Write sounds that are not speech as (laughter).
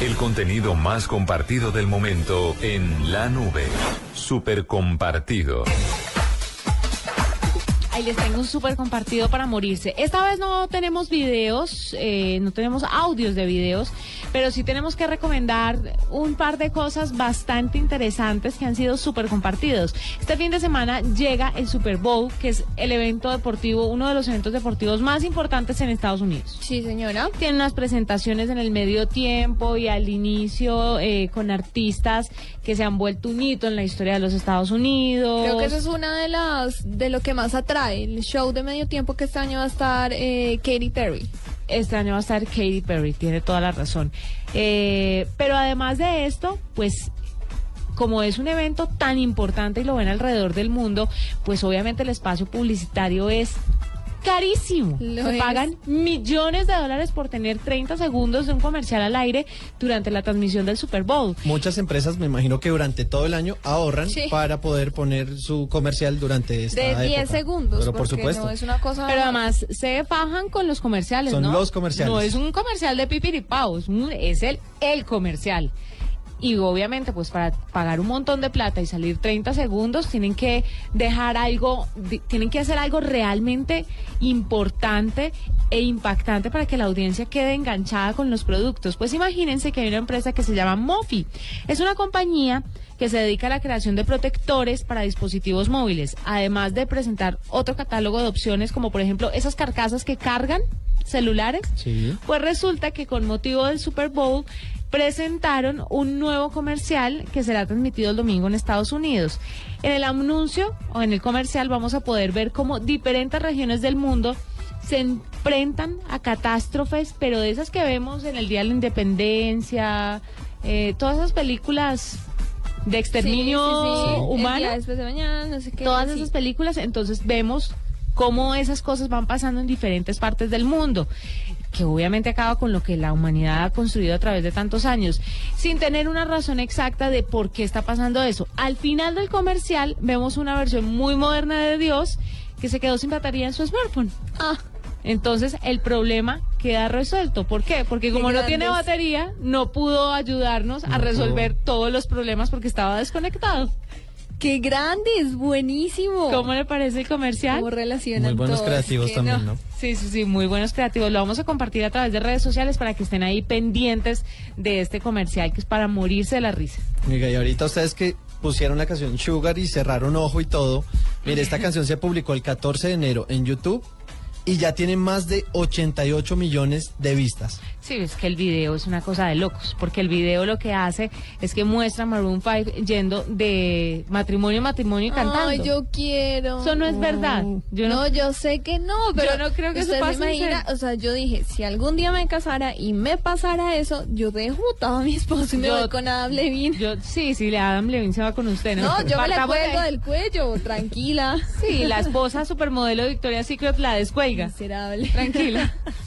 El contenido más compartido del momento en la nube. Super compartido. Ahí les tengo un súper compartido para morirse. Esta vez no tenemos videos, eh, no tenemos audios de videos, pero sí tenemos que recomendar un par de cosas bastante interesantes que han sido súper compartidos. Este fin de semana llega el Super Bowl, que es el evento deportivo, uno de los eventos deportivos más importantes en Estados Unidos. Sí, señora. Tiene unas presentaciones en el medio tiempo y al inicio eh, con artistas que se han vuelto un hito en la historia de los Estados Unidos. Creo que eso es una de las de lo que más atrae el show de medio tiempo que este año va a estar eh, Katy Perry. Este año va a estar Katy Perry, tiene toda la razón. Eh, pero además de esto, pues como es un evento tan importante y lo ven alrededor del mundo, pues obviamente el espacio publicitario es carísimo. Lo Se es. pagan millones de dólares por tener 30 segundos de un comercial al aire durante la transmisión del Super Bowl. Muchas empresas, me imagino que durante todo el año ahorran Sí. para poder poner su comercial durante esta De 10 época. segundos. Pero por supuesto. No es una cosa. Pero además se fajan con los comerciales, Son ¿no? los comerciales. No es un comercial de pipiripao, es, un- es el, el comercial. Y obviamente, pues para pagar un montón de plata y salir 30 segundos, tienen que dejar algo, tienen que hacer algo realmente importante e impactante para que la audiencia quede enganchada con los productos. Pues imagínense que hay una empresa que se llama Mofi. Es una compañía que se dedica a la creación de protectores para dispositivos móviles, además de presentar otro catálogo de opciones como por ejemplo esas carcasas que cargan celulares. Sí. Pues resulta que con motivo del Super Bowl presentaron un nuevo comercial que será transmitido el domingo en Estados Unidos. En el anuncio o en el comercial vamos a poder ver cómo diferentes regiones del mundo se enfrentan a catástrofes, pero de esas que vemos en el Día de la Independencia, eh, todas esas películas de exterminio Sí, sí, sí. El humano día después de mañana, no sé qué. todas esas películas, entonces vemos cómo esas cosas van pasando en diferentes partes del mundo, que obviamente acaba con lo que la humanidad ha construido a través de tantos años, sin tener una razón exacta de por qué está pasando eso. Al final del comercial vemos una versión muy moderna de Dios que se quedó sin batería en su smartphone. Ah, Entonces el problema queda resuelto. ¿Por qué? Porque como no tiene batería, no pudo ayudarnos a resolver todos los problemas porque estaba desconectado. Qué grande, es buenísimo. ¿Cómo le parece el comercial? ¿Cómo relacionan Muy buenos todo? creativos también, ¿no? Sí, sí, sí, muy buenos creativos. Lo vamos a compartir a través de redes sociales para que estén ahí pendientes de este comercial que es para morirse de la risa. Oiga, y ahorita ustedes que pusieron la canción Sugar y cerraron ojo y todo. Mire, esta (laughs) canción se publicó el 14 de enero en YouTube y ya tiene más de 88 millones de vistas. Sí, es que el video es una cosa de locos, porque el video lo que hace es que muestra a Maroon 5 yendo de matrimonio en matrimonio y cantando. Ay, yo quiero. Eso no es verdad. Yo no, no- yo sé que no, pero no creo que eso pase se imagina, o sea, yo dije, si algún día me casara y me pasara eso, yo dejo a mi esposo y me Yo- voy con Adam Levine. Yo, sí, sí, le Adam Levine se va con usted, ¿no? No, yo me la de cuelgo del cuello, tranquila. Sí, la esposa (laughs) supermodelo de Victoria's Secret la descuelga. Miserable. Tranquila. (laughs)